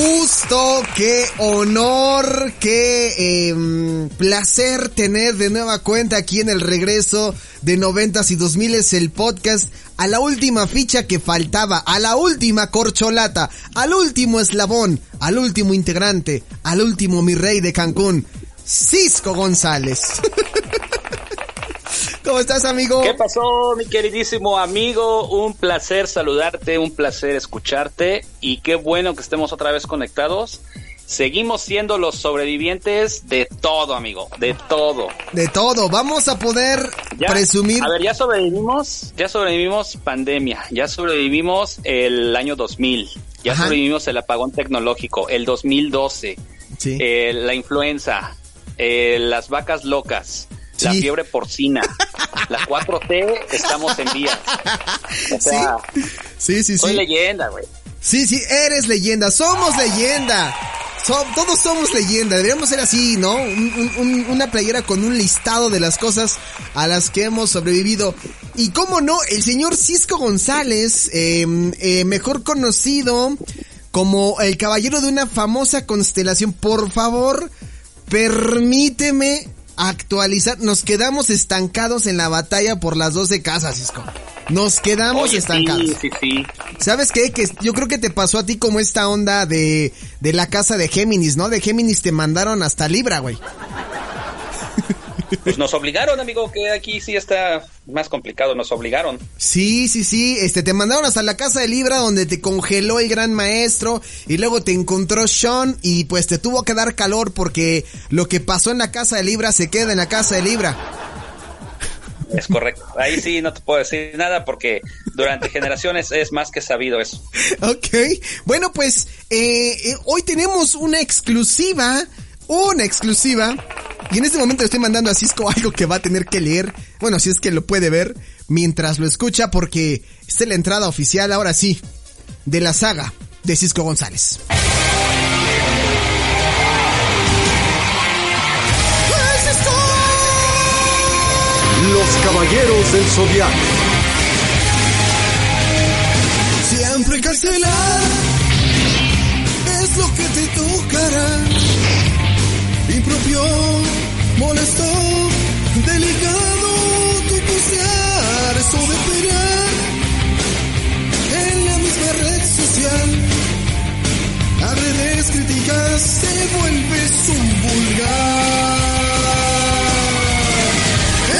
gusto, qué honor, qué em, placer tener de nueva cuenta aquí en el regreso de noventas y dos miles el podcast a la última ficha que faltaba, a la última corcholata, al último eslabón, al último integrante, al último mi rey de Cancún, Cisco González. ¿Cómo estás, amigo? ¿Qué pasó, mi queridísimo amigo? Un placer saludarte, un placer escucharte y qué bueno que estemos otra vez conectados. Seguimos siendo los sobrevivientes de todo, amigo, de todo. De todo, vamos a poder presumir. A ver, ya sobrevivimos, ya sobrevivimos pandemia, ya sobrevivimos el año 2000, ya sobrevivimos el apagón tecnológico, el 2012, sí. eh, la influenza, eh, las vacas locas, la fiebre porcina, la 4T, estamos en vías. O sea, sí, sí, sí. Soy leyenda, güey. Sí, sí, eres leyenda, somos leyenda. todos somos leyenda, deberíamos ser así, ¿no? una playera con un listado de las cosas a las que hemos sobrevivido. Y cómo no, el señor Cisco González, em, eh, mejor conocido como el caballero de una famosa constelación. Por favor, permíteme actualizar. Nos quedamos estancados en la batalla por las 12 casas, Cisco. Nos quedamos estancados. Sí, sí, sí. ¿Sabes qué? Que yo creo que te pasó a ti como esta onda de, de la casa de Géminis, ¿no? De Géminis te mandaron hasta Libra, güey. Pues nos obligaron, amigo, que aquí sí está más complicado, nos obligaron. Sí, sí, sí, este, te mandaron hasta la casa de Libra donde te congeló el gran maestro y luego te encontró Sean y pues te tuvo que dar calor porque lo que pasó en la casa de Libra se queda en la casa de Libra. Es correcto. Ahí sí no te puedo decir nada porque durante generaciones es más que sabido eso. Ok. Bueno, pues eh, eh hoy tenemos una exclusiva una exclusiva. Y en este momento le estoy mandando a Cisco algo que va a tener que leer. Bueno, si es que lo puede ver mientras lo escucha, porque esta es la entrada oficial, ahora sí, de la saga de Cisco González. Los Caballeros del Zodiaco. Impropio, molesto, delicado, tu posear, eso de pelear en la misma red social. Agredes, críticas, te vuelves un vulgar.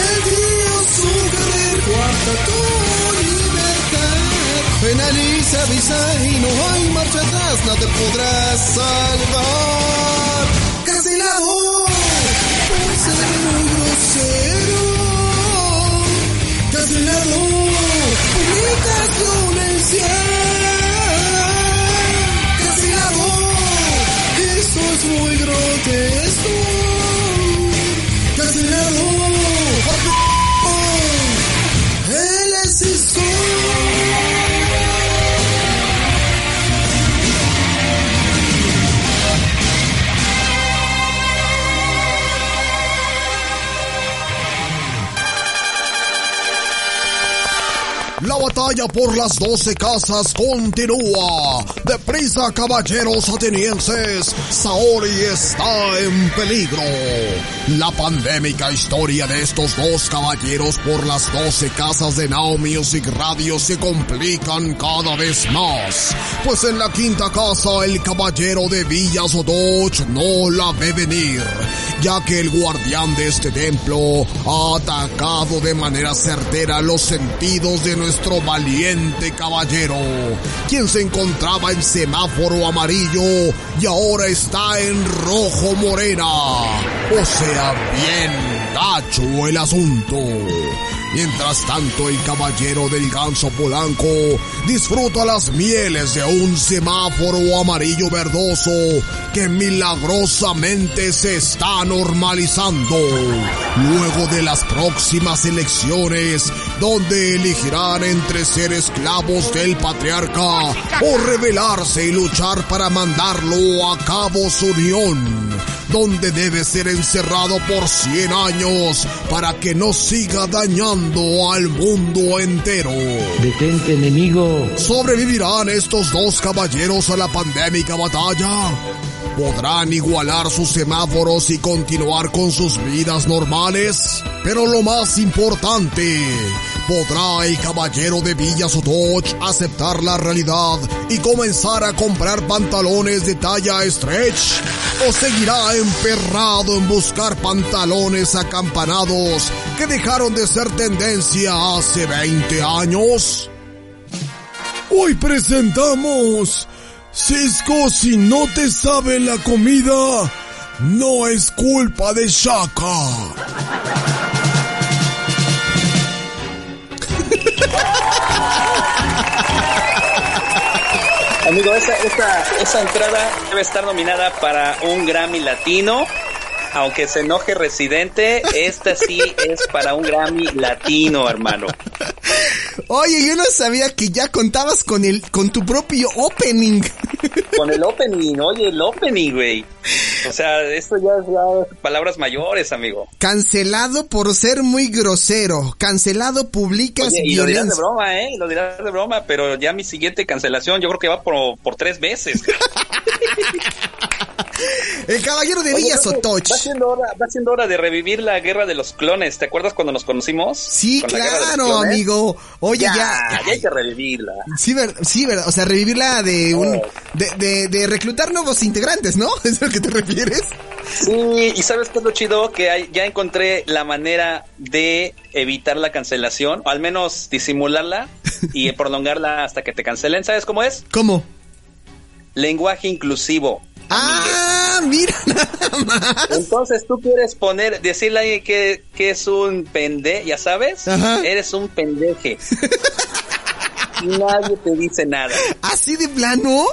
El Dios su cuarta tu libertad. Penaliza, avisa y no hay marcha atrás, no podrás salvar eso es muy grotesco. Batalla por las doce casas continúa. Deprisa, caballeros atenienses. Saori está en peligro. La pandémica historia de estos dos caballeros por las doce casas de Now Music Radio se complican cada vez más. Pues en la quinta casa el caballero de Villas no la ve venir, ya que el guardián de este templo ha atacado de manera certera los sentidos de nuestro valiente caballero, quien se encontraba en semáforo amarillo y ahora está en rojo morena. O sea, bien gacho el asunto. Mientras tanto, el caballero del ganso polanco disfruta las mieles de un semáforo amarillo verdoso que milagrosamente se está normalizando. Luego de las próximas elecciones, donde elegirán entre ser esclavos del patriarca o rebelarse y luchar para mandarlo a cabo su unión donde debe ser encerrado por 100 años para que no siga dañando al mundo entero. Detente, enemigo. ¿Sobrevivirán estos dos caballeros a la pandémica batalla? ¿Podrán igualar sus semáforos y continuar con sus vidas normales? Pero lo más importante, ¿podrá el caballero de Villa Sotoch aceptar la realidad y comenzar a comprar pantalones de talla stretch? ¿O seguirá emperrado en buscar pantalones acampanados que dejaron de ser tendencia hace 20 años? Hoy presentamos Cisco, si no te sabe la comida, no es culpa de Shaka. Amigo, esa, entrada debe estar nominada para un Grammy Latino aunque se enoje Residente, esta sí es para un Grammy latino, hermano. Oye, yo no sabía que ya contabas con el, con tu propio opening. Con el opening, oye, el opening, güey. O sea, esto ya es palabras mayores, amigo. Cancelado por ser muy grosero. Cancelado publicas Oye, y lo dirás de broma, ¿eh? Lo dirás de broma, pero ya mi siguiente cancelación yo creo que va por, por tres veces. El caballero de Villa Sotoch. Va siendo, hora, va siendo hora de revivir la guerra de los clones. ¿Te acuerdas cuando nos conocimos? Sí, claro, amigo. Oye, ya, ya, hay que revivirla. Sí, ver, sí, verdad. O sea, revivirla de un, de, de, de, reclutar nuevos integrantes, ¿no? ¿Es a lo que te refieres? Sí, y sabes qué es lo chido que hay, ya encontré la manera de evitar la cancelación, o al menos disimularla y prolongarla hasta que te cancelen. ¿Sabes cómo es? ¿Cómo? Lenguaje inclusivo. Ah, mira nada más. Entonces tú quieres poner, decirle a alguien que, que es un pende, ya sabes, eres un pendeje. Nadie te dice nada. ¿Así de plano?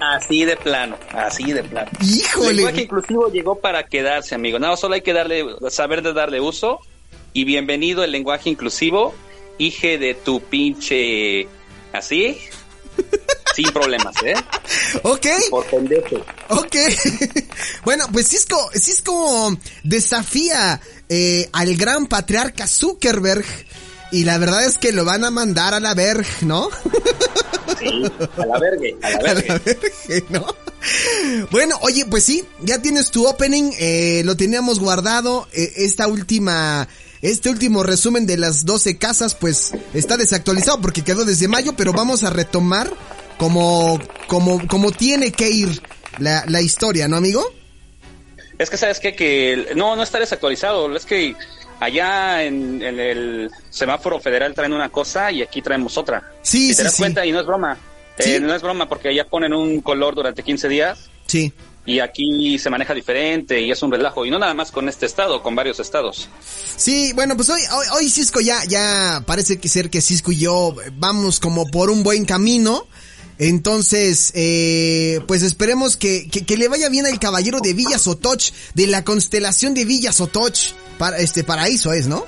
Así de plano, así de plano. Híjole. El lenguaje inclusivo llegó para quedarse, amigo. Nada, solo hay que darle, saber de darle uso. Y bienvenido el lenguaje inclusivo, hije de tu pinche... ¿Así? Sin problemas, ¿eh? Ok. Por pendejo. Ok. bueno, pues Cisco, Cisco desafía eh, al gran patriarca Zuckerberg y la verdad es que lo van a mandar a la verg, ¿no? Sí, a la vergue, a la vergue. A la verge, ¿no? Bueno, oye, pues sí, ya tienes tu opening, eh, lo teníamos guardado, eh, esta última este último resumen de las 12 casas pues está desactualizado porque quedó desde mayo, pero vamos a retomar como, como, como tiene que ir la, la historia, ¿no, amigo? Es que sabes qué? que no, no está desactualizado, es que allá en, el semáforo federal traen una cosa y aquí traemos otra. Sí, sí, te das cuenta y no es broma. Eh, no es broma porque allá ponen un color durante 15 días. Sí y aquí se maneja diferente y es un relajo y no nada más con este estado, con varios estados. Sí, bueno, pues hoy hoy, Cisco ya ya parece que ser que Cisco y yo vamos como por un buen camino. Entonces, eh, pues esperemos que, que, le vaya bien al caballero de Villa Sotoch, de la constelación de Villa Sotoch, para este paraíso es, ¿no?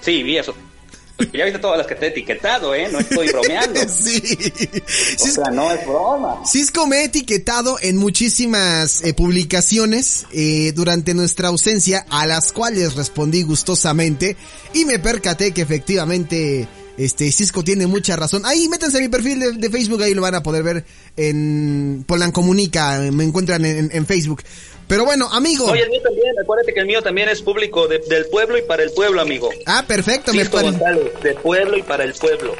Sí, Villa Sotoch ya viste todas las que te he etiquetado, ¿eh? No estoy bromeando. sí. O sea, no es broma. Cisco me ha etiquetado en muchísimas eh, publicaciones eh, durante nuestra ausencia, a las cuales respondí gustosamente y me percaté que efectivamente este Cisco tiene mucha razón. Ahí métanse a mi perfil de, Facebook, ahí lo van a poder ver en Polan Comunica, me encuentran en, en Facebook. Pero bueno, amigo. Oye, el mío también, acuérdate que el mío también es público del pueblo y para el pueblo, amigo. Ah, perfecto, Cisco me González, de pueblo y para el pueblo.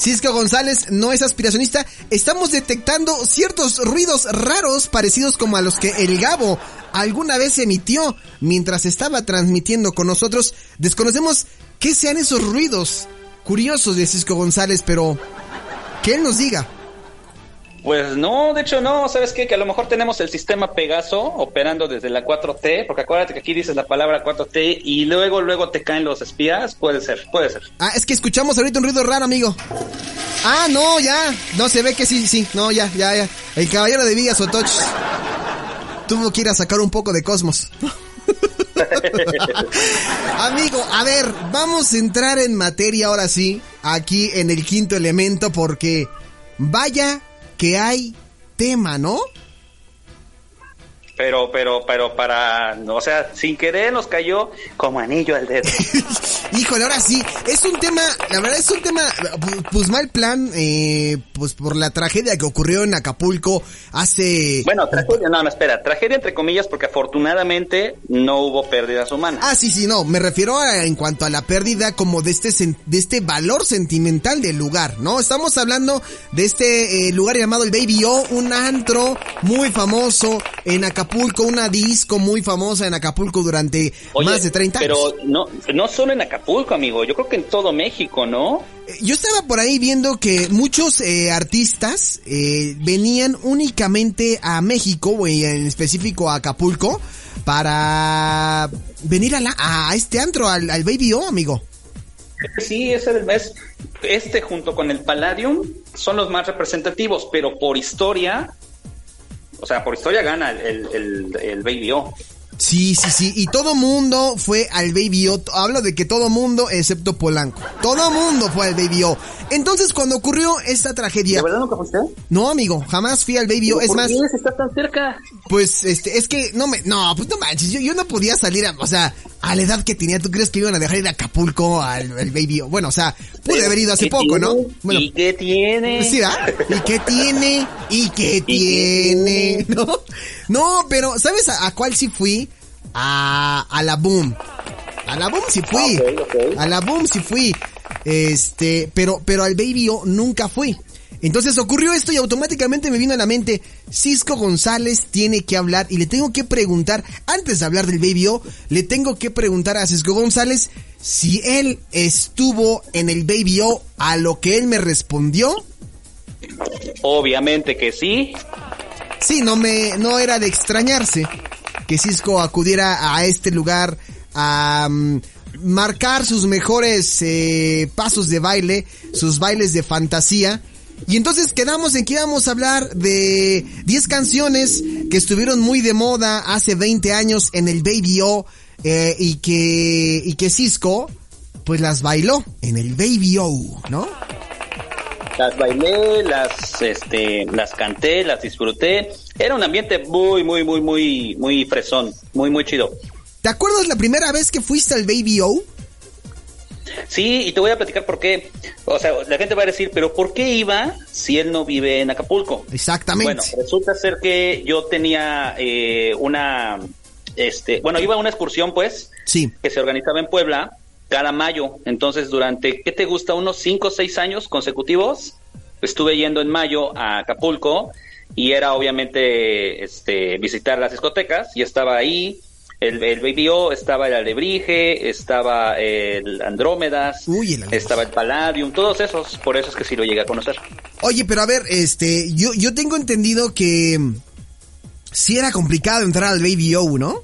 Cisco González no es aspiracionista. Estamos detectando ciertos ruidos raros parecidos como a los que el Gabo alguna vez emitió mientras estaba transmitiendo con nosotros. Desconocemos qué sean esos ruidos curiosos de Cisco González, pero que él nos diga. Pues no, de hecho no, ¿sabes qué? Que a lo mejor tenemos el sistema Pegaso operando desde la 4T, porque acuérdate que aquí dices la palabra 4T y luego luego te caen los espías, puede ser, puede ser. Ah, es que escuchamos ahorita un ruido raro, amigo. Ah, no, ya, no se ve que sí, sí, no, ya, ya, ya. El caballero de Villa Sotoch tuvo que ir a sacar un poco de cosmos. Amigo, a ver, vamos a entrar en materia ahora sí, aquí en el quinto elemento, porque vaya que hay tema, ¿no? Pero, pero, pero para, o sea, sin querer nos cayó como anillo al dedo. Híjole, ahora sí, es un tema, la verdad es un tema, pues mal plan, eh, pues por la tragedia que ocurrió en Acapulco hace... Bueno, tragedia, no, no, espera, tragedia entre comillas porque afortunadamente no hubo pérdidas humanas. Ah, sí, sí, no, me refiero a, en cuanto a la pérdida como de este, de este valor sentimental del lugar, ¿no? Estamos hablando de este eh, lugar llamado el Baby O, un antro muy famoso en Acapulco Acapulco, una disco muy famosa en Acapulco durante más de 30 años. Pero no, no solo en Acapulco, amigo, yo creo que en todo México, ¿no? Eh, yo estaba por ahí viendo que muchos eh, artistas eh, venían únicamente a México, o en específico a Acapulco, para venir a, la, a este antro, al, Baby O, amigo. Sí, ese es, este junto con el Palladium son los más representativos, pero por historia o sea, por historia gana el, el, el Baby O. Sí, sí, sí. Y todo mundo fue al Baby O. Hablo de que todo mundo excepto Polanco. Todo mundo fue al Baby O. Entonces, cuando ocurrió esta tragedia. ¿De verdad nunca fuiste? No, amigo, jamás fui al Baby O. Es ¿por más. qué está tan cerca? Pues, este, es que no me. No, pues no manches. Yo, yo no podía salir a. O sea, a la edad que tenía, ¿tú crees que iban a dejar ir a Acapulco al, Baby O? Bueno, o sea, pude haber ido hace poco, ¿no? Bueno, ¿Y qué tiene? Sí, ¿ah? ¿Y qué tiene? ¿Y qué tiene? ¿No? No, pero, ¿sabes a, cuál sí fui? A, a la Boom. A la Boom sí fui. A la Boom sí fui. Este, pero, pero al Baby O nunca fui. Entonces ocurrió esto y automáticamente me vino a la mente, Cisco González tiene que hablar y le tengo que preguntar, antes de hablar del Baby O, le tengo que preguntar a Cisco González si él estuvo en el Baby O a lo que él me respondió. Obviamente que sí. Sí, no me, no era de extrañarse que Cisco acudiera a este lugar a mm, marcar sus mejores eh, pasos de baile, sus bailes de fantasía y entonces quedamos en que íbamos a hablar de 10 canciones que estuvieron muy de moda hace 20 años en el Baby O eh, y que y que Cisco pues las bailó en el Baby O, ¿no? Las bailé, las este las canté, las disfruté. Era un ambiente muy muy muy muy muy fresón, muy muy chido. ¿Te acuerdas la primera vez que fuiste al Baby O? Sí, y te voy a platicar por qué. O sea, la gente va a decir, pero ¿por qué iba si él no vive en Acapulco? Exactamente. Bueno, resulta ser que yo tenía eh, una, este, bueno, iba a una excursión, pues, sí. que se organizaba en Puebla cada mayo. Entonces, durante, ¿qué te gusta? Unos cinco o seis años consecutivos, estuve yendo en mayo a Acapulco y era obviamente este visitar las discotecas y estaba ahí el, el Baby O, estaba el Alebrije, estaba el Andrómedas, estaba el Palladium, todos esos, por eso es que sí lo llegué a conocer. Oye, pero a ver, este, yo, yo tengo entendido que sí era complicado entrar al Baby O, ¿no?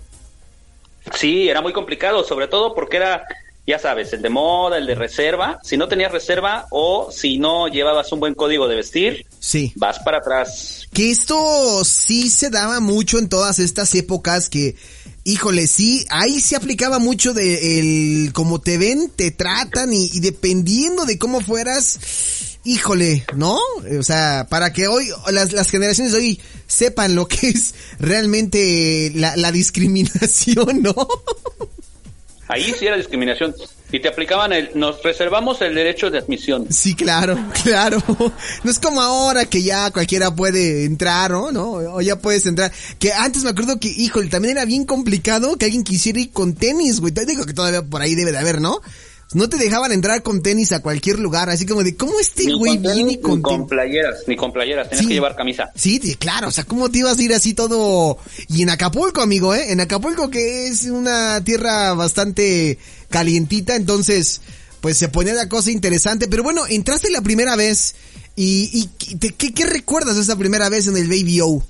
Sí, era muy complicado, sobre todo porque era, ya sabes, el de moda, el de reserva. Si no tenías reserva o si no llevabas un buen código de vestir, sí. vas para atrás. Que esto sí se daba mucho en todas estas épocas que Híjole, sí, ahí se aplicaba mucho de el cómo te ven, te tratan y, dependiendo de cómo fueras, híjole, ¿no? O sea, para que hoy las, las generaciones de hoy sepan lo que es realmente la, la discriminación, ¿no? Ahí sí era discriminación. Y te aplicaban el, nos reservamos el derecho de admisión. Sí, claro, claro. No es como ahora que ya cualquiera puede entrar, ¿no? ¿no? O ya puedes entrar. Que antes me acuerdo que, híjole, también era bien complicado que alguien quisiera ir con tenis, güey. Te digo que todavía por ahí debe de haber, ¿no? No te dejaban entrar con tenis a cualquier lugar, así como de, ¿cómo este güey viene con, con playeras? Ni con playeras, tenías que llevar camisa. Sí, claro, o sea, ¿cómo te ibas a ir así todo? Y en Acapulco, amigo, ¿eh? En Acapulco, que es una tierra bastante calientita, entonces, pues se ponía la cosa interesante, pero bueno, entraste la primera vez y, y ¿qué, ¿qué recuerdas de esa primera vez en el Baby O?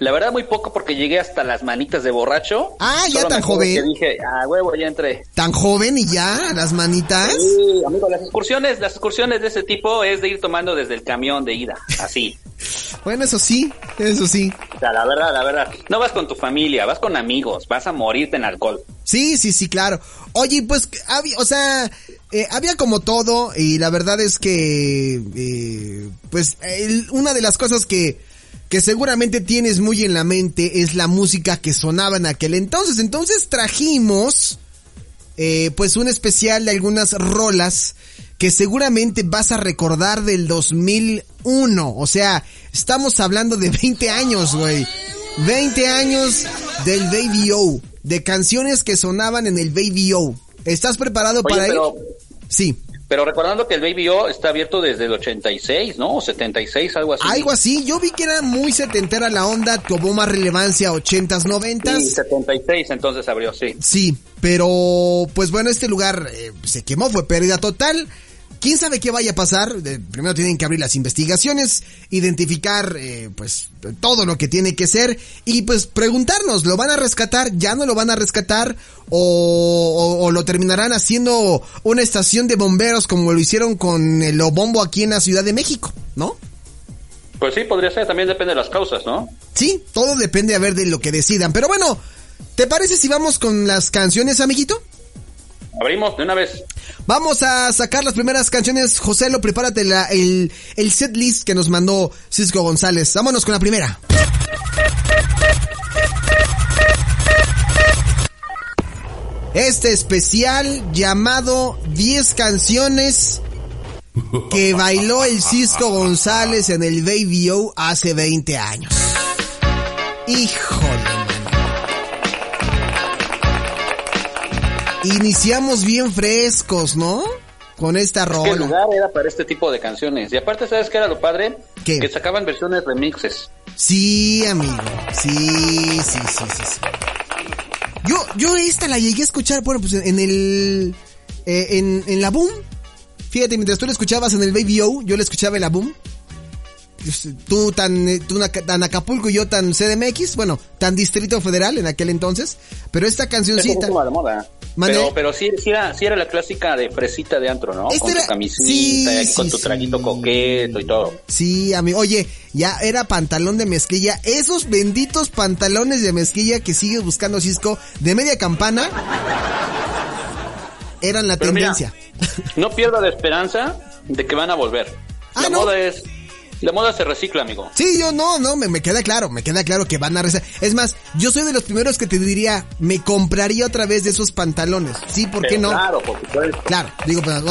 La verdad muy poco porque llegué hasta las manitas de borracho. Ah, ya tan joven. Que dije, ah, huevo, ya entré. ¿Tan joven y ya? ¿Las manitas? Sí, amigo, las excursiones, las excursiones de ese tipo es de ir tomando desde el camión de ida, así. bueno, eso sí, eso sí. O sea, la verdad, la verdad. No vas con tu familia, vas con amigos, vas a morirte en alcohol. Sí, sí, sí, claro. Oye, pues, había, o sea, eh, había como todo y la verdad es que, eh, pues, una de las cosas que que seguramente tienes muy en la mente es la música que sonaba en aquel entonces. Entonces trajimos eh, pues un especial de algunas rolas que seguramente vas a recordar del 2001. O sea, estamos hablando de 20 años, güey. 20 años del Baby O. De canciones que sonaban en el Baby O. ¿Estás preparado para pero, Sí. Pero recordando que el Baby O está abierto desde el 86, ¿no? O 76, algo así. Algo así. Yo vi que era muy setentera la onda, tuvo más relevancia 80s, 90s. Sí, 76 entonces abrió, sí. Sí, pero pues bueno, este lugar eh, se quemó, fue pérdida total. ¿Quién sabe qué vaya a pasar? primero tienen que abrir las investigaciones, identificar eh, pues todo lo que tiene que ser y pues preguntarnos, ¿lo van a rescatar? ¿Ya no lo van a rescatar? ¿O, lo terminarán haciendo una estación de bomberos como lo hicieron con el Obombo aquí en la Ciudad de México? ¿No? Pues sí, podría ser, también depende de las causas, ¿no? Sí, todo depende a ver de lo que decidan. Pero bueno, ¿te parece si vamos con las canciones, amiguito? Abrimos de una vez. Vamos a sacar las primeras canciones. José, lo prepárate la, el, el set list que nos mandó Cisco González. Vámonos con la primera. Este especial llamado 10 canciones que bailó el Cisco González en el Baby O hace 20 años. Híjole. Iniciamos bien frescos, ¿no? Con esta rola. ¿Qué lugar era para este tipo de canciones? Y aparte, ¿sabes qué era lo padre? Que sacaban versiones remixes. Sí, amigo. Sí, sí, sí, sí, sí. Yo, yo esta la llegué a escuchar, bueno, pues en el... Eh, en, en la Boom. Fíjate, mientras tú la escuchabas en el Baby O, yo la escuchaba en la Boom tú tan, eh, tú tan Acapulco y yo tan CDMX, bueno, tan Distrito Federal en aquel entonces, pero esta cancioncita... moda. Pero, pero sí, sí, era, sí era la clásica de fresita de antro, ¿no? con tu camisita, con tu traguito coqueto y todo. Sí, amigo. Oye, ya era pantalón de mezclilla. Esos benditos pantalones de mezclilla que sigues buscando Cisco de media campana eran la tendencia. no pierda la esperanza de que van a volver. Ah, la moda es la moda se recicla, amigo. Sí, yo no, no, me, me queda claro, me queda claro que van a reciclar. Es más, yo soy de los primeros que te diría, me compraría otra vez de esos pantalones. Sí, ¿por qué no? Claro, por supuesto. Claro, digo, pues,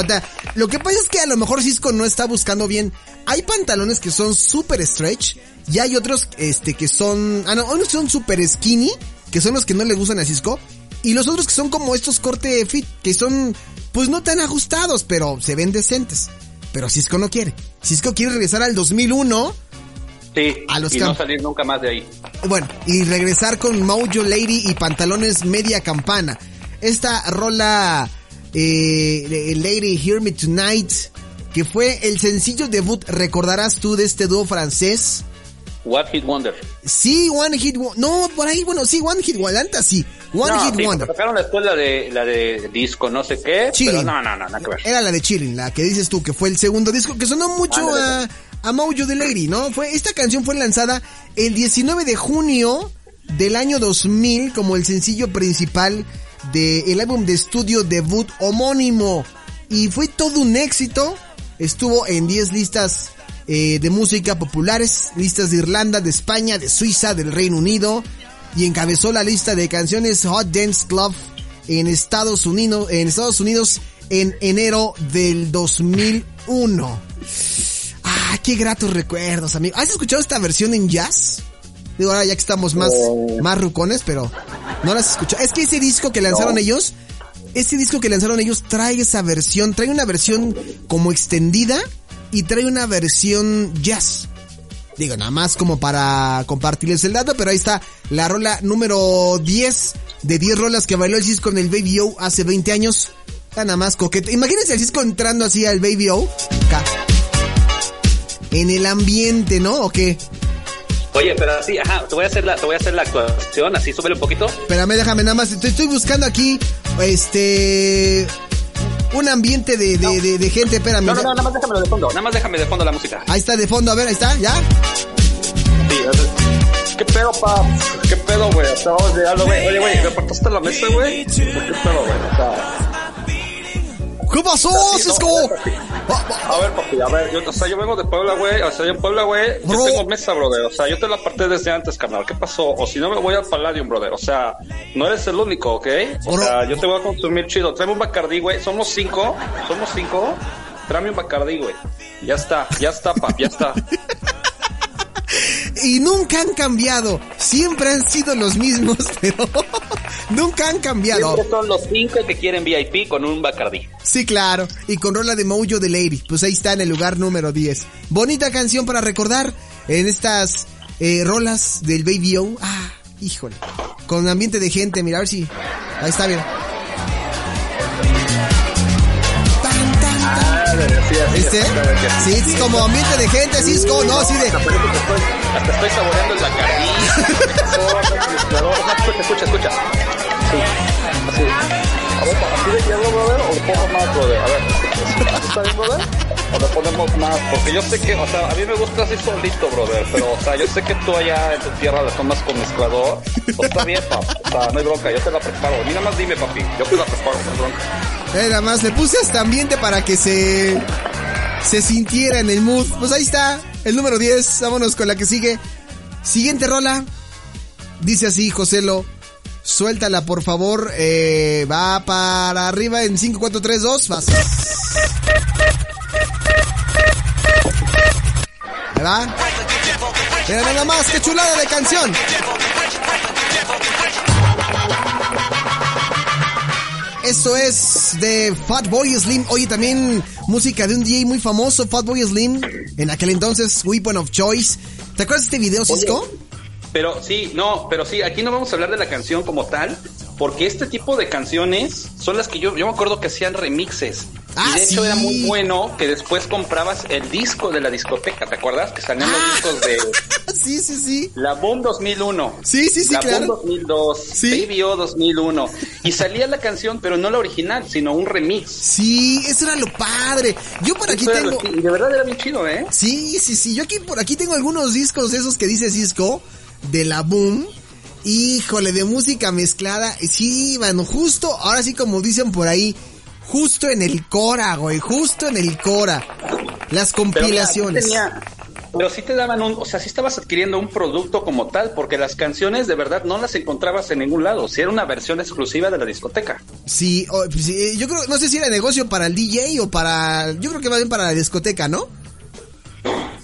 lo que pasa es que a lo mejor Cisco no está buscando bien. Hay pantalones que son super stretch y hay otros, este, que son, ah, no, unos son super skinny, que son los que no le gustan a Cisco. Y los otros que son como estos corte fit, que son, pues no tan ajustados, pero se ven decentes. Pero Cisco no quiere. Cisco quiere regresar al 2001. Sí, a los y no salir nunca más de ahí. Bueno, y regresar con Mojo Lady y pantalones media campana. Esta rola eh, Lady Hear Me Tonight, que fue el sencillo debut, recordarás tú, de este dúo francés. One Hit Wonder. Sí, One Hit Wonder. No, por ahí, bueno, sí, One Hit Wonder, sí. One Hit sí, Wonder. Sacaron después la de, la de disco, no sé qué. Pero no, no, no, nada que ver. Era la de Chilling, la que dices tú, que fue el segundo disco, que sonó mucho a, a Mojo the Lady, ¿no? Fue, esta canción fue lanzada el 19 de junio del año 2000 como el sencillo principal del álbum de estudio debut homónimo. Y fue todo un éxito. Estuvo en 10 listas eh, de música populares, listas de Irlanda, de España, de Suiza, del Reino Unido y encabezó la lista de canciones Hot Dance Club en Estados Unidos, en Estados Unidos en enero del 2001. Ah, qué gratos recuerdos, amigo. ¿Has escuchado esta versión en jazz? Digo, ahora ya que estamos más, más rucones, pero no las escuchado. Es que ese disco que lanzaron ellos, ese disco que lanzaron ellos trae esa versión, trae una versión como extendida y trae una versión jazz. Digo, nada más como para compartirles el dato, pero ahí está la rola número 10 de 10 rolas que bailó el Cisco en el Baby O hace 20 años. Está nada más coquete. Imagínense el Cisco entrando así al Baby O. Acá. En el ambiente, ¿no? ¿O qué? Oye, pero así, ajá, te voy a hacer la, te voy a hacer la actuación, así, súbele un poquito. Espérame, déjame nada más, estoy buscando aquí, este, un ambiente de, de, de, de gente, espérame. No, no, no, nada más déjame de fondo, nada más déjame de fondo la música. Ahí está de fondo, a ver, ahí está, ¿ya? Sí, ¿Qué pedo, pa? ¿Qué pedo, güey? Acabamos de güey. Oye, güey, ¿me apartaste la mesa, güey? ¿Qué pedo, güey? ¿Cómo pasó, Cisco? a, ver, papi, a ver, yo, o sea, yo vengo de Puebla, güey, o sea, yo en Puebla, güey, yo tengo mesa, brother, o sea, yo te la aparté desde antes, carnal, ¿qué pasó? O si no, me voy al Palladium, brother, o sea, no eres el único, ¿ok? O sea, yo te voy a consumir chido, tráeme un Bacardí, güey, somos cinco, somos cinco, tráeme un Bacardí, güey, ya está, ya está, papi, ya está. y nunca han cambiado. Siempre han sido los mismos, pero nunca han cambiado. Siempre son los cinco que quieren VIP con un Bacardi. Sí, claro. Y con rola de Mojo de Lady. Pues ahí está en el lugar número 10. Bonita canción para recordar en estas eh, rolas del Baby O. Ah, híjole. Con ambiente de gente, mira, a ver si. Ahí está, bien. ¿Viste? Sí, es como ambiente de gente, así es como, no, así de... Hasta estoy saboreando el bacardí. escucha, escucha. Sí, así. A ver, ¿así de hielo, brother? ¿O le pongo más, brother? A ver, ¿está bien, brother? ¿O le ponemos más? Porque yo sé que, o sea, a mí me gusta así solito, brother. Pero, o sea, yo sé que tú allá en tu tierra le tomas con mezclador. Pues está bien. O sea, no hay bronca, yo te la preparo. Mira más dime, papi. Yo te la preparo, no hay bronca. Nada más le puse hasta ambiente para que se se sintiera en el mood. Pues ahí está, el número 10. Vámonos con la que sigue. Siguiente rola. Dice así, Joselo. Suéltala, por favor. Eh, va para arriba en 5, 4, 3, 2. Vas. Mira nada más, qué chulada de canción. Esto es de Fatboy Slim. Oye, también música de un DJ muy famoso, Fatboy Slim. En aquel entonces, Weapon of Choice. ¿Te acuerdas de este video, Cisco? pero sí, no, pero sí, aquí no vamos a hablar de la canción como tal, porque este tipo de canciones son las que yo, yo me acuerdo que hacían remixes. Ah, y de hecho era muy bueno que después comprabas el disco de la discoteca, ¿te acuerdas? Que salían los ah. discos de... sí, sí, sí. La Boom 2001. Sí, sí, sí, la claro. Boom 2002. Sí. Baby O 2001. Y salía la canción, pero no la original, sino un remix. Sí, eso era lo padre. Yo por aquí tengo... Y de verdad era bien chido, ¿eh? Sí, sí, sí. Yo aquí por aquí tengo algunos discos de esos que dice Cisco, de la Boom. Híjole, de música mezclada. Sí, bueno, justo, ahora sí como dicen por ahí, justo en el Cora, güey, justo en el Cora. Las compilaciones. Pero, sí te daban un, o sea, sí estabas adquiriendo un producto como tal, porque las canciones de verdad no las encontrabas en ningún lado, si era una versión exclusiva de la discoteca. Sí, pues sí, yo creo, no sé si era negocio para el DJ o para, yo creo que va bien para la discoteca, ¿no?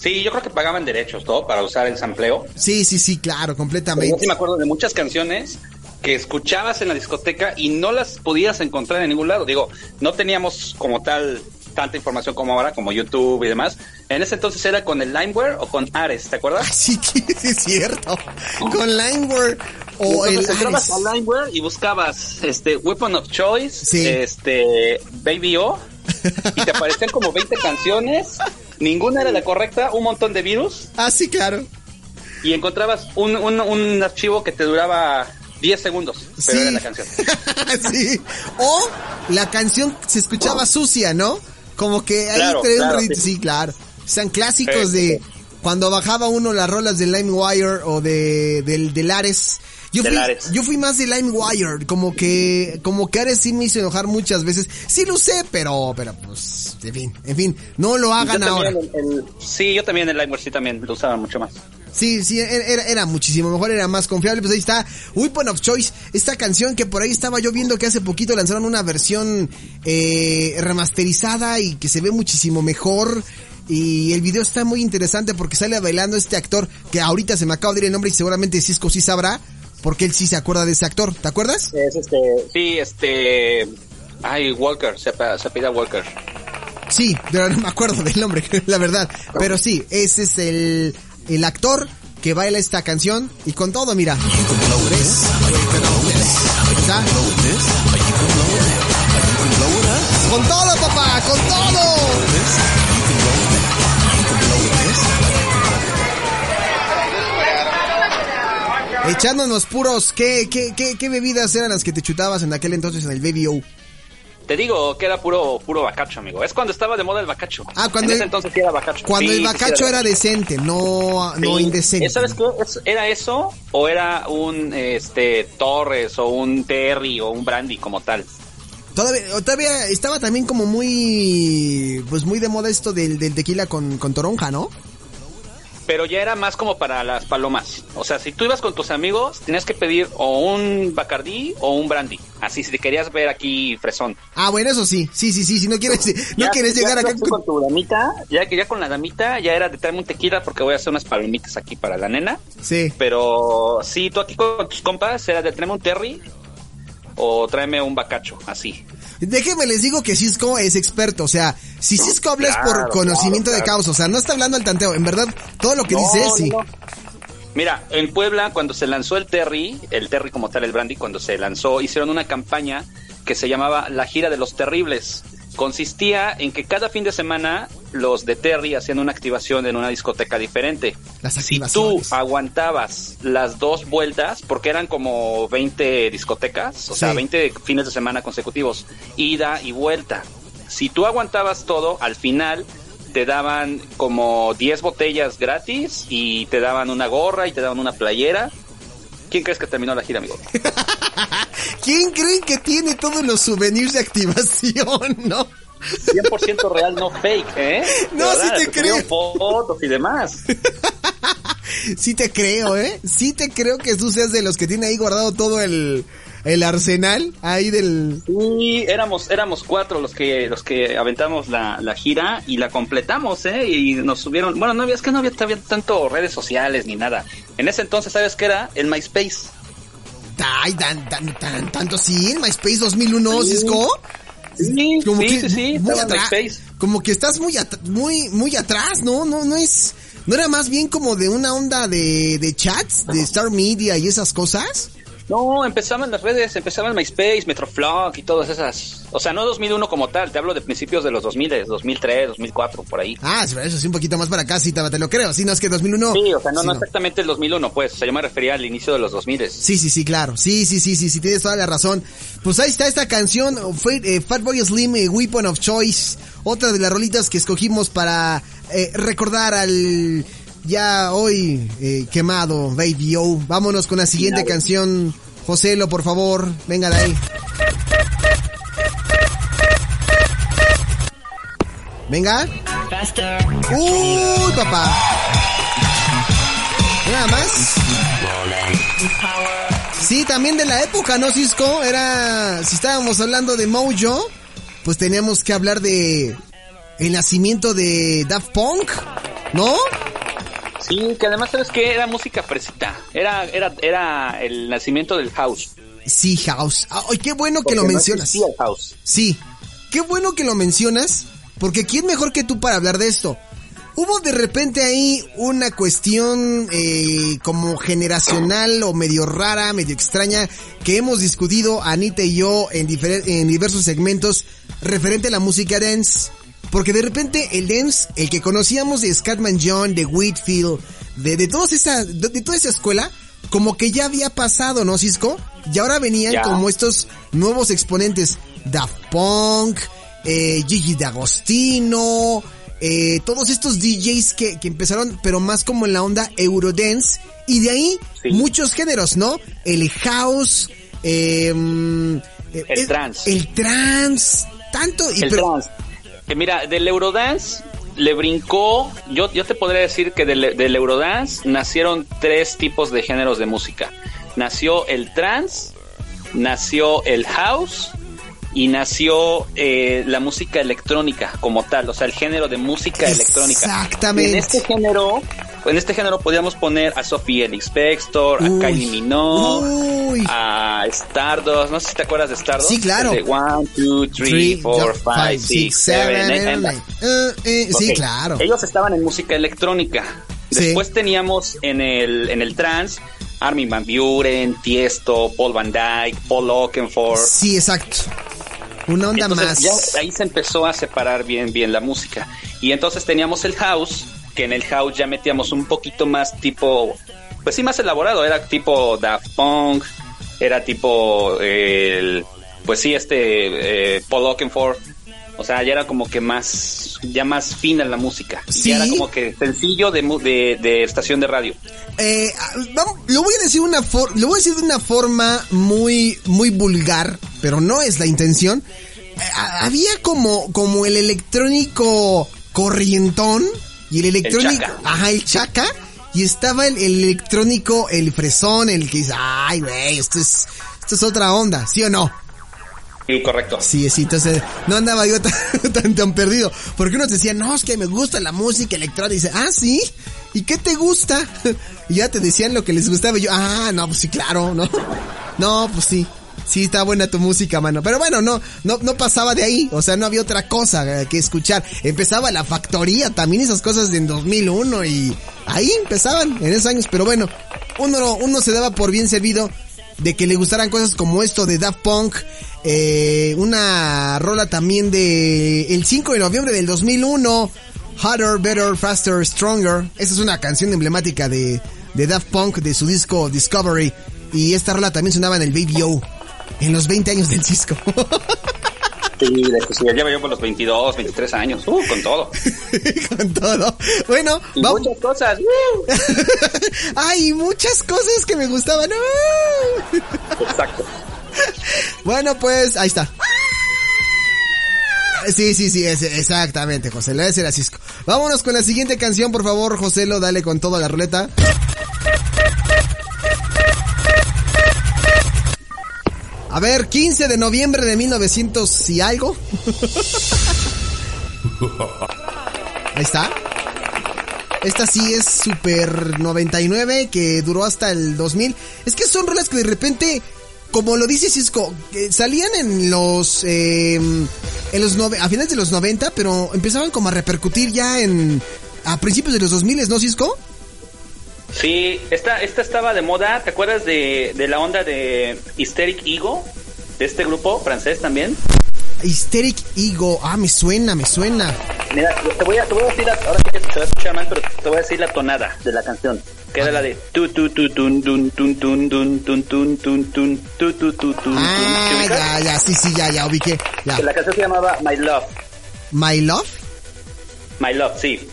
Sí, yo creo que pagaban derechos, todo, para usar el sampleo. Sí, sí, sí, claro, completamente. yo sí me acuerdo de muchas canciones que escuchabas en la discoteca y no las podías encontrar en ningún lado. Digo, no teníamos como tal tanta información como ahora, como YouTube y demás. En ese entonces era con el Limeware o con Ares, ¿te acuerdas? Sí, sí, es cierto. Con Limeware o el entrabas a Limeware y buscabas este Weapon of Choice, este Baby O y te aparecían como 20 canciones, ninguna era la correcta, un montón de virus. Ah, sí, claro. Y encontrabas un, un, un archivo que te duraba 10 segundos, pero sí. la canción. sí. O la canción se escuchaba sucia, ¿no? Como que ahí claro, sí. sí. claro. Sean clásicos de cuando bajaba uno las rolas de LimeWire o de del, del Ares. Yo fui, yo fui más de LimeWire, como que, como que Ares sí me hizo enojar muchas veces. Sí lo sé, pero, pero pues, en fin, en fin, no lo hagan ahora. sí, yo también el LimeWire sí también lo usaba mucho más. Sí, sí, era, era, muchísimo mejor, era más confiable. Pues ahí está, Weapon of Choice, esta canción que por ahí estaba yo viendo que hace poquito lanzaron una versión eh, remasterizada y que se ve muchísimo mejor. Y el video está muy interesante porque sale bailando este actor que ahorita se me acaba de ir el nombre y seguramente Cisco sí sabrá porque él sí se acuerda de ese actor. ¿Te acuerdas? Es este, sí, este, ay, Walker, se, se pide Walker. Sí, pero no me acuerdo del nombre, la verdad. Pero sí, ese es el el actor que baila esta canción y con todo, mira. Con todo, papá, con todo. Echándonos puros, ¿qué, qué, qué, qué bebidas eran las que te chutabas en aquel entonces en el Baby O? Te digo que era puro puro bacacho, amigo. Es cuando estaba de moda el bacacho. Ah, cuando en ese entonces era bacacho. Cuando el bacacho era, decente, no no indecente. ¿Sabes qué? ¿Era eso o era un este Torres o un Terry o un Brandy como tal? Todavía, todavía estaba también como muy, pues muy de moda esto del, del tequila con, con toronja, ¿no? Pero ya era más como para las palomas. O sea, si tú ibas con tus amigos, tenías que pedir o un Bacardí o un Brandy. Así, si te querías ver aquí fresón. Ah, bueno, eso sí. Sí, sí, sí. Si no quieres, no quieres llegar acá con... tu damita, ya que ya con la damita ya era de traerme un tequila porque voy a hacer unas palomitas aquí para la nena. Sí. Pero sí, tú aquí con tus compas era de traerme un terry o tráeme un bacacho, así. Déjenme les digo que Cisco es experto, o sea, si Cisco habla es por conocimiento de causa, o sea, no está hablando al tanteo, en verdad, todo lo que dice es sí. Mira, en Puebla, cuando se lanzó el Terry, el Terry como tal, el Brandy, cuando se lanzó, hicieron una campaña que se llamaba La Gira de los Terribles consistía en que cada fin de semana los de Terry hacían una activación en una discoteca diferente. si tú aguantabas las dos vueltas, porque eran como 20 discotecas, o sea, 20 fines de semana consecutivos, ida y vuelta. Si tú aguantabas todo, al final te daban como 10 botellas gratis y te daban una gorra y te daban una playera. ¿Quién crees que terminó la gira, amigo? ¿Quién creen que tiene todos los souvenirs de activación, no? 100% real, no fake, ¿eh? No, sí te creo. Fotos y demás. sí te creo, ¿eh? Sí te creo que tú seas de los que tiene ahí guardado todo el, el arsenal ahí del... Sí, éramos, éramos cuatro los que, los que aventamos la, la gira y la completamos, ¿eh? Y nos subieron, bueno, no había, es que no había, había tanto redes sociales ni nada. En ese entonces, ¿sabes qué era? El MySpace. Ay, tan, tan, tan, tanto sí, en MySpace 2001, sí. Cisco. Sí, como sí, que sí, muy atrás, como que estás muy muy muy atrás, ¿no? No no es no era más bien como de una onda de, de chats, de Star Media y esas cosas. No, empezaban las redes, empezaban MySpace, Metroflog y todas esas. O sea, no 2001 como tal, te hablo de principios de los 2000, 2003, 2004, por ahí. Ah, eso sí, un poquito más para acá, sí, te lo creo. Sí, no es que 2001. Sí, o sea, no, no, exactamente el 2001, pues. O sea, yo me refería al inicio de los 2000. Sí, sí, sí, claro. Sí, sí, sí, sí, sí, tienes toda la razón. Pues ahí está esta canción, fue eh, Fatboy Slim, eh, Weapon of Choice. Otra de las rolitas que escogimos para eh, recordar al ya hoy eh, quemado Baby O. Vámonos con la siguiente canción. Joselo, por favor, venga de ahí. Venga. Uy, papá. Nada más. Sí, también de la época, ¿no, Cisco? Era, si estábamos hablando de Mojo, pues teníamos que hablar de el nacimiento de Daft Punk, ¿no? Sí, que además sabes que era música fresita, era, era, era el nacimiento del house. Sí, house. Ay, qué bueno que lo mencionas. Sí, house. Sí, qué bueno que lo mencionas, porque quién mejor que tú para hablar de esto. Hubo de repente ahí una cuestión eh, como generacional o medio rara, medio extraña, que hemos discutido Anita y yo en, en diversos segmentos referente a la música dance. Porque de repente el dance, el que conocíamos de Scatman John, de Whitfield, de, de, toda esa, de, toda esa escuela, como que ya había pasado, ¿no, Cisco? Y ahora venían como estos nuevos exponentes. Daft Punk, eh, Gigi D'Agostino, eh, todos estos DJs que, que, empezaron, pero más como en la onda Eurodance. Y de ahí muchos géneros, ¿no? El house, eh, el, trance. El trance, tanto. Y, el trance mira, del Eurodance le brincó, yo, yo te podría decir que del, del, Eurodance nacieron tres tipos de géneros de música. Nació el trance, nació el house y nació eh, la música electrónica como tal, o sea, el género de música electrónica. Exactamente. En este género, en este género podríamos poner a Sophie Elix Bextor, a Kylie Minogue, a Stardust, no sé si te acuerdas de Stardust. Sí, claro. De 1, 2, 3, 4, 5, 6, 7, 8. Sí, claro. Ellos estaban en música electrónica. Después teníamos en el, en el trance Armin Van Buren, Tiesto, Paul Van Dyke, Paul Oakenfold. Sí, exacto. Una onda más. Ya ahí se empezó a separar bien, bien la música. Y entonces teníamos el house, que en el house ya metíamos un poquito más tipo, pues sí, más elaborado. Era tipo Daft Punk, era tipo, el, pues sí, este, eh, Paul Oakenfold. O sea, ya era como que más ya más fina la música. Sí. era como que sencillo de, de, estación de radio. Eh, lo voy a decir una lo voy a decir de una forma muy, muy vulgar, pero no es la intención. Eh, había como, como el electrónico corrientón y el electrónico, ajá, el chaca y estaba el, electrónico, el fresón, el que dice, ay, güey, esto es, esto es otra onda, ¿sí o no? Sí, correcto. Sí, sí, entonces no andaba yo tan, tan, perdido. Porque uno te decía, no, es que me gusta la música electrónica. Y dice, ah, sí, ¿y qué te gusta? Y ya te decían lo que les gustaba. Y yo, ah, no, pues sí, claro, ¿no? No, pues sí. Sí, está buena tu música, mano. Pero bueno, no, no, no pasaba de ahí. O sea, no había otra cosa que escuchar. Empezaba la factoría, también esas cosas en 2001 y ahí empezaban en esos años. Pero bueno, uno, uno se daba por bien servido de que le gustaran cosas como esto de Daft Punk. Eh, una rola también de el 5 de noviembre del 2001. Harder, Better, Faster, Stronger. Esa es una canción emblemática de, de Daft Punk de su disco Discovery. Y esta rola también sonaba en el Baby O en los 20 años del Cisco. Sí, ya llevo yo por los 22, 23 años, uh, con todo. con todo. Bueno, vamos. muchas cosas. Hay muchas cosas que me gustaban. Exacto. bueno, pues ahí está. Sí, sí, sí, exactamente, José. Le voy a Cisco. Vámonos con la siguiente canción, por favor, José. Lo dale con toda la ruleta. A ver, 15 de noviembre de 1900 y algo. Ahí está. Esta sí es Super 99 que duró hasta el 2000. Es que son rolas que de repente, como lo dice Cisco, salían en los em, en los a finales de los 90, pero empezaban como a repercutir ya en a principios de los 2000, ¿no Cisco? Sí, esta, esta estaba de moda. ¿Te acuerdas de, de la onda de Hysteric Ego? De este grupo francés también. Hysteric Ego. Ah, me suena, me suena. Mira, te voy a, te voy a decir, ahora sí que se va a escuchar mal, pero te voy a decir la tonada de la canción. Que era la de tu tu tu tun tun tun tun tun tun tun tun tun tu tu tu tun Ah, ya, ya, sí, sí, ya, ya, ubiqué. Ya. La canción se llamaba My Love. My Love? My Love, sí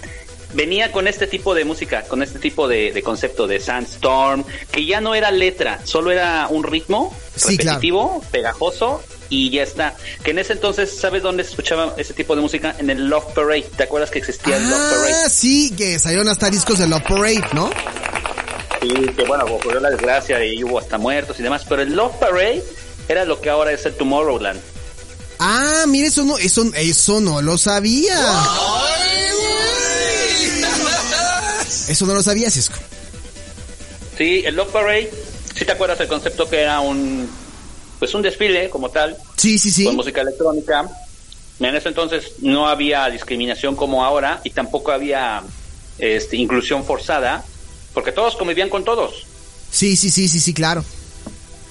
venía con este tipo de música, con este tipo de, concepto de Sandstorm, que ya no era letra, solo era un ritmo repetitivo, pegajoso y ya está. Que en ese entonces, ¿sabes dónde se escuchaba ese tipo de música? En el Love Parade. ¿Te acuerdas que existía el Love ah, Parade? Ah, sí, que salieron hasta discos de Love Parade, ¿no? Sí, que bueno, ocurrió la desgracia y hubo hasta muertos y demás, pero el Love Parade era lo que ahora es el Tomorrowland. Ah, mire, eso no, eso, eso no lo sabía. Eso no lo sabía, Cisco. Sí, el Love Parade, si te acuerdas el concepto que era un pues un desfile como tal. Sí, sí, sí. Con música electrónica. En ese entonces no había discriminación como ahora y tampoco había este, inclusión forzada, porque todos convivían con todos. Sí, sí, sí, sí, sí, claro.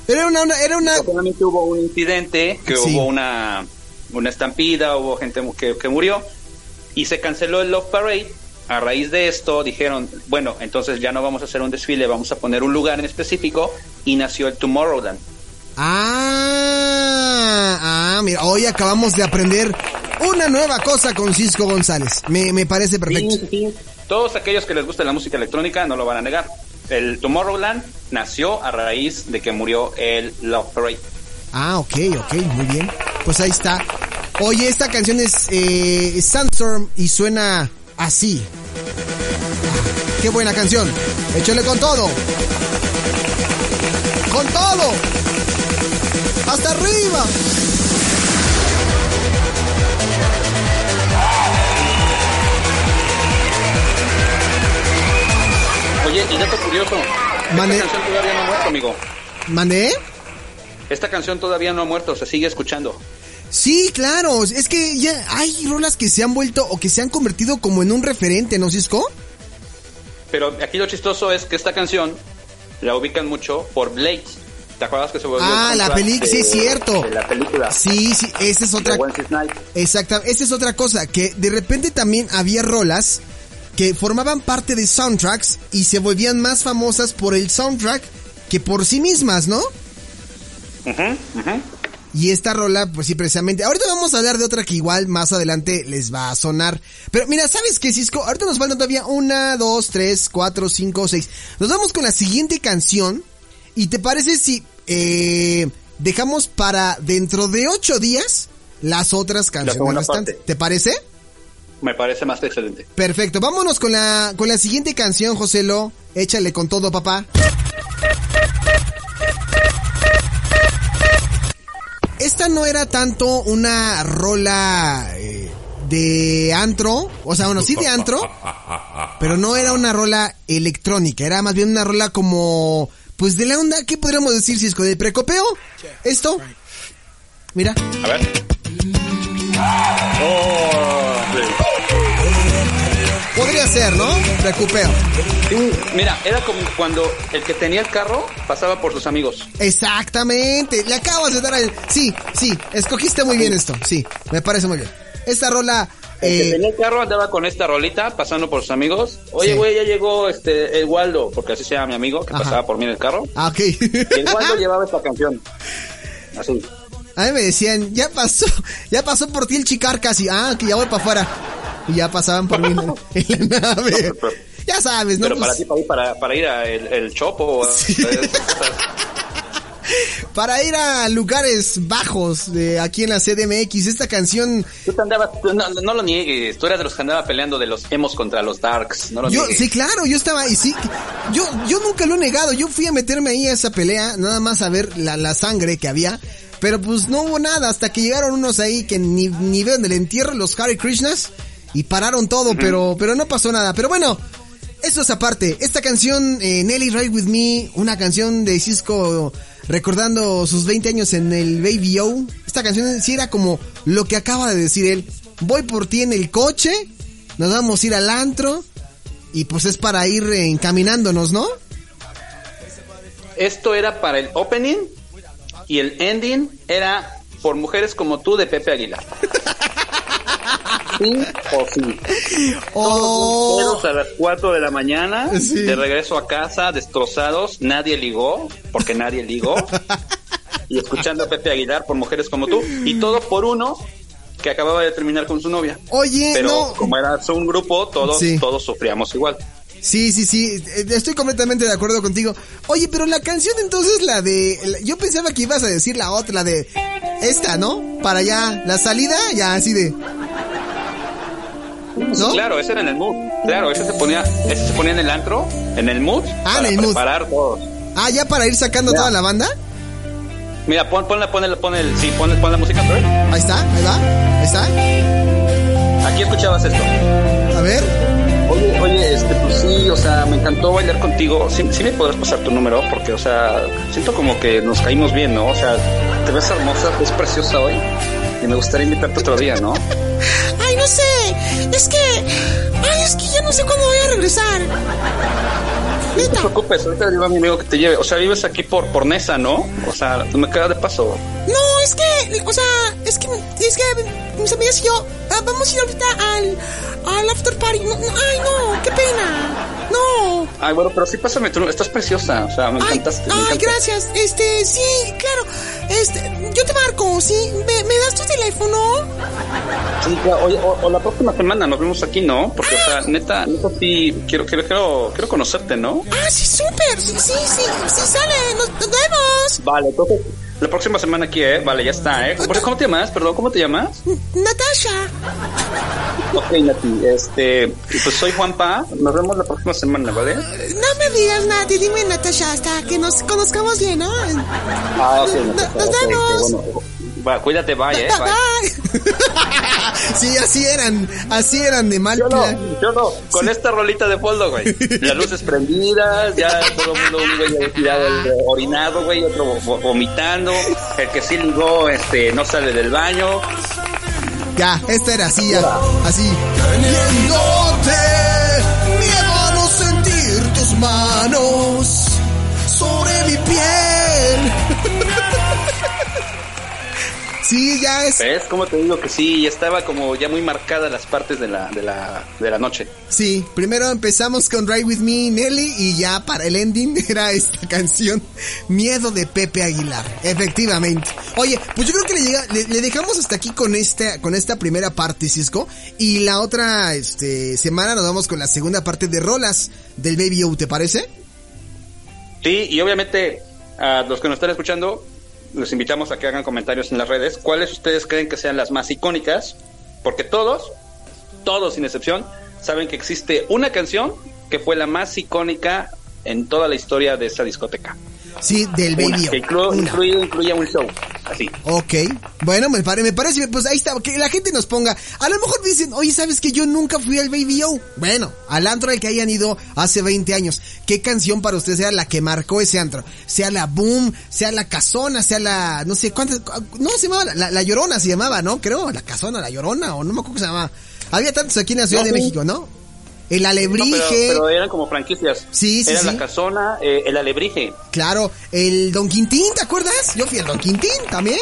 Era una, era una... Solamente hubo un incidente, que hubo una, una estampida, hubo gente que, que murió y se canceló el Love Parade a raíz de esto dijeron, bueno, entonces ya no vamos a hacer un desfile, vamos a poner un lugar en específico y nació el Tomorrowland. Ah, ah, mira, hoy acabamos de aprender una nueva cosa con Cisco González. Me, me parece perfecto. Todos aquellos que les gusta la música electrónica no lo van a negar. El Tomorrowland nació a raíz de que murió el Love Parade. Ah, ok, ok, muy bien. Pues ahí está. Oye, esta canción es eh, Sandstorm y suena así. Qué buena canción. Échale con todo. Con todo. Hasta arriba. Oye, y dato curioso. Esta canción todavía no ha muerto, amigo. ¿Mané? Esta canción todavía no ha muerto, se sigue escuchando. Sí, claro. Es que ya hay rolas que se han vuelto o que se han convertido como en un referente, ¿no, Cisco? Pero aquí lo chistoso es que esta canción la ubican mucho por Blade. ¿Te acuerdas que se volvió Ah, la película, sí es cierto. la película. Sí, sí, esa es otra. Exacto, esa es otra cosa que de repente también había rolas que formaban parte de soundtracks y se volvían más famosas por el soundtrack que por sí mismas, ¿no? Ajá, ajá. Y esta rola, pues sí, precisamente. Ahorita vamos a hablar de otra que igual más adelante les va a sonar. Pero mira, ¿sabes qué, Cisco? Ahorita nos faltan todavía una, dos, tres, cuatro, cinco, seis. Nos vamos con la siguiente canción. ¿Y te parece si eh, dejamos para dentro de ocho días las otras canciones restantes? ¿Te parece? Me parece más excelente. Perfecto. Vámonos con la, con la siguiente canción, Joselo. Échale con todo, papá. Esta no era tanto una rola eh, de antro, o sea, bueno, sí de antro, pero no era una rola electrónica, era más bien una rola como, pues de la onda, ¿qué podríamos decir, Cisco? ¿De precopeo? ¿Esto? Mira. A ver. Ser, ¿no? Recupeo. mira, era como cuando el que tenía el carro pasaba por sus amigos. Exactamente. Le acabas de dar el... Sí, sí. Escogiste muy bien esto. Sí, me parece muy bien. Esta rola... El que eh, tenía el carro andaba con esta rolita pasando por sus amigos. Oye, güey, ya llegó este el Waldo, porque así se llama mi amigo que pasaba por mí en el carro. Ah, ok. Y el Waldo llevaba esta canción. Así. A mí me decían, ya pasó, ya pasó por ti el chicar casi. Ah, que ya voy para afuera y ya pasaban por mí en la nave. ya sabes, ¿no? Pero para pues ti, para, para, ir a el, Chopo. para ir a lugares bajos de aquí en la CDMX, esta canción... Tú te andabas, no, lo niegues, tú eras de los que andaba peleando de los emos contra los darks, no lo yo, Sí, claro, yo estaba ahí, sí, yo, yo nunca lo he negado, yo fui a meterme ahí a esa pelea, nada más a ver la, la sangre que había, pero pues no hubo nada, hasta que llegaron unos ahí que ni, ni veo en el entierro, los Hare Krishnas, y pararon todo, pero, pero no pasó nada. Pero bueno, eso es aparte. Esta canción, eh, Nelly Ride With Me, una canción de Cisco recordando sus 20 años en el Baby O. Esta canción sí era como lo que acaba de decir él. Voy por ti en el coche, nos vamos a ir al antro y pues es para ir encaminándonos, ¿no? Esto era para el opening y el ending era por mujeres como tú de Pepe Aguilar. sí o sí. Oh. Todos a las 4 de la mañana, de regreso a casa, destrozados, nadie ligó, porque nadie ligó. y escuchando a Pepe Aguilar por mujeres como tú, y todo por uno que acababa de terminar con su novia. Oye, pero como era un grupo, todos, todos sufríamos igual. Sí, sí, sí, eh, estoy completamente de acuerdo contigo. Oye, pero la canción entonces, la de... Yo pensaba que ibas a decir la otra, la de... Esta, ¿no? Para allá, la salida, ya así de... ¿No? Claro, ese era en el mood. Claro, ese se ponía, ese se ponía en el antro, en el mood. Ah, en el mood. Preparar todos. Ah, ya para ir sacando toda la banda. Mira, pon, pon, pon, el, pon el, sí, pon, pon la música, Ahí está, ahí va, ahí está. Aquí escuchabas esto. A ver. Oye, oye, este, pues sí, o sea, me encantó bailar contigo. Sí, sí me podrás pasar tu número, porque, o sea, siento como que nos caímos bien, ¿no? O sea, te ves hermosa, es preciosa hoy. Y me gustaría invitarte otro día, ¿no? No. Es que. Ay, es que ya no sé cuándo voy a regresar. No te preocupes, ahorita le digo a mi amigo que te lleve. O sea, vives aquí por, por Nesa, ¿no? O sea, me queda de paso. No, es que, o sea, es que, es que mis amigas y yo ah, vamos a ir ahorita al, al after party. No, ay, no, qué pena. No. Ay, bueno, pero sí pásame tú, estás preciosa, o sea, me encantaste. Ay, gracias. Este, sí, claro. Este, yo te marco, ¿sí? ¿Me, me das tu teléfono? Sí, claro. O, la próxima semana nos vemos aquí, ¿no? Porque, o sea, ah. neta, neta sí, quiero, quiero, quiero, quiero conocerte, ¿no? Ah, sí, súper. Sí, sí, sí, sí, sale. Nos, nos vemos. Vale, entonces la próxima semana aquí, ¿eh? Vale, ya está, ¿eh? ¿Cómo te llamas? Perdón, ¿cómo te llamas? Natasha. Ok, Nati, este, pues soy Juanpa, nos vemos la próxima semana, ¿vale? No me digas, Nati, dime Natasha, hasta que nos conozcamos bien, ¿no? Ah, Nos vemos. Va, cuídate, vaya, eh. Bye. sí, así eran, así eran de mal. Yo no, yo no, con esta rolita de fondo, güey. Las luces prendidas, ya todo el mundo, un güey tirado orinado, güey, otro vomitando. El que sí ligó, este, no sale del baño. Ya, esta era así, ya, así. Teniéndote manos Sí, ya es. ¿Ves? Como te digo que sí, ya estaba como ya muy marcada las partes de la, de la, de la noche. Sí, primero empezamos con Ride With Me, Nelly, y ya para el ending era esta canción, Miedo de Pepe Aguilar. Efectivamente. Oye, pues yo creo que le, llega, le, dejamos hasta aquí con esta, con esta primera parte, Cisco, y la otra, este, semana nos vamos con la segunda parte de rolas del Baby O, ¿te parece? Sí, y obviamente a los que nos están escuchando, los invitamos a que hagan comentarios en las redes. ¿Cuáles ustedes creen que sean las más icónicas? Porque todos, todos sin excepción, saben que existe una canción que fue la más icónica en toda la historia de esa discoteca. Sí, del Baby. que incluye, un show. Así. Ok. Bueno, me, parece, me parece, pues ahí está, que la gente nos ponga. A lo mejor dicen, oye, ¿sabes que yo nunca fui al Baby O? Bueno, al antro al que hayan ido hace 20 años. ¿Qué canción para ustedes sea la que marcó ese antro? Sea la Boom, sea la Casona, sea la, no sé cuántas, no se llamaba, la, la Llorona se llamaba, ¿no? Creo, la Casona, la Llorona, o no me acuerdo cómo se llamaba. Había tantos aquí en la Ciudad de México, ¿no? El alebrije. pero, eran como franquicias. Sí, sí. Era la casona, eh, el alebrije. Claro, el Don Quintín, ¿te acuerdas? Yo fui al Don Quintín también.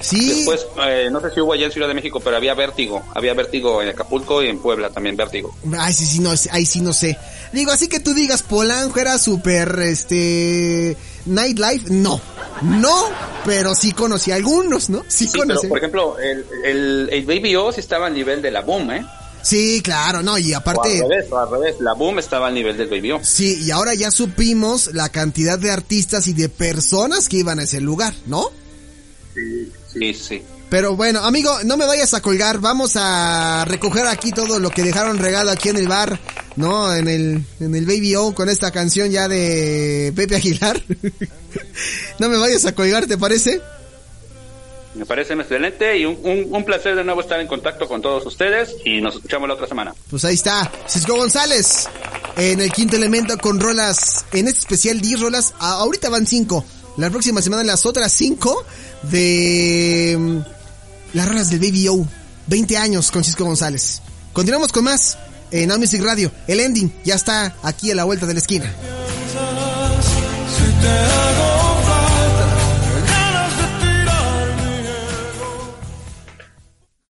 Sí. Después, eh, no sé si hubo allá en Ciudad de México, pero había vértigo. Había vértigo en Acapulco y en Puebla también, vértigo. Ay, sí, sí, no, ahí sí no sé. Digo, así que tú digas, Polanco era súper, este, nightlife, no. No, pero sí conocí a algunos, ¿no? Sí, conocí. por ejemplo, el, el, el Baby O sí estaba al nivel de la Boom, ¿eh? Sí, claro, no, y aparte... al revés, al revés, la boom estaba al nivel del Baby Sí, y ahora ya supimos la cantidad de artistas y de personas que iban a ese lugar, ¿no? Sí, sí, sí. Pero bueno, amigo, no me vayas a colgar, vamos a recoger aquí todo lo que dejaron regado aquí en el bar, ¿no? En el, en el Baby O con esta canción ya de Pepe Aguilar. no me vayas a colgar, ¿te parece? Me parece excelente y un, placer de nuevo estar en contacto con todos ustedes y nos escuchamos la otra semana. Pues ahí está, Cisco González en el quinto elemento con rolas, en este especial 10 rolas, ahorita van 5, la próxima semana las otras 5 de mm, las rolas del Baby O, 20 años con Cisco González. Continuamos con más en Now Music Radio, el ending ya está aquí a la vuelta de la esquina.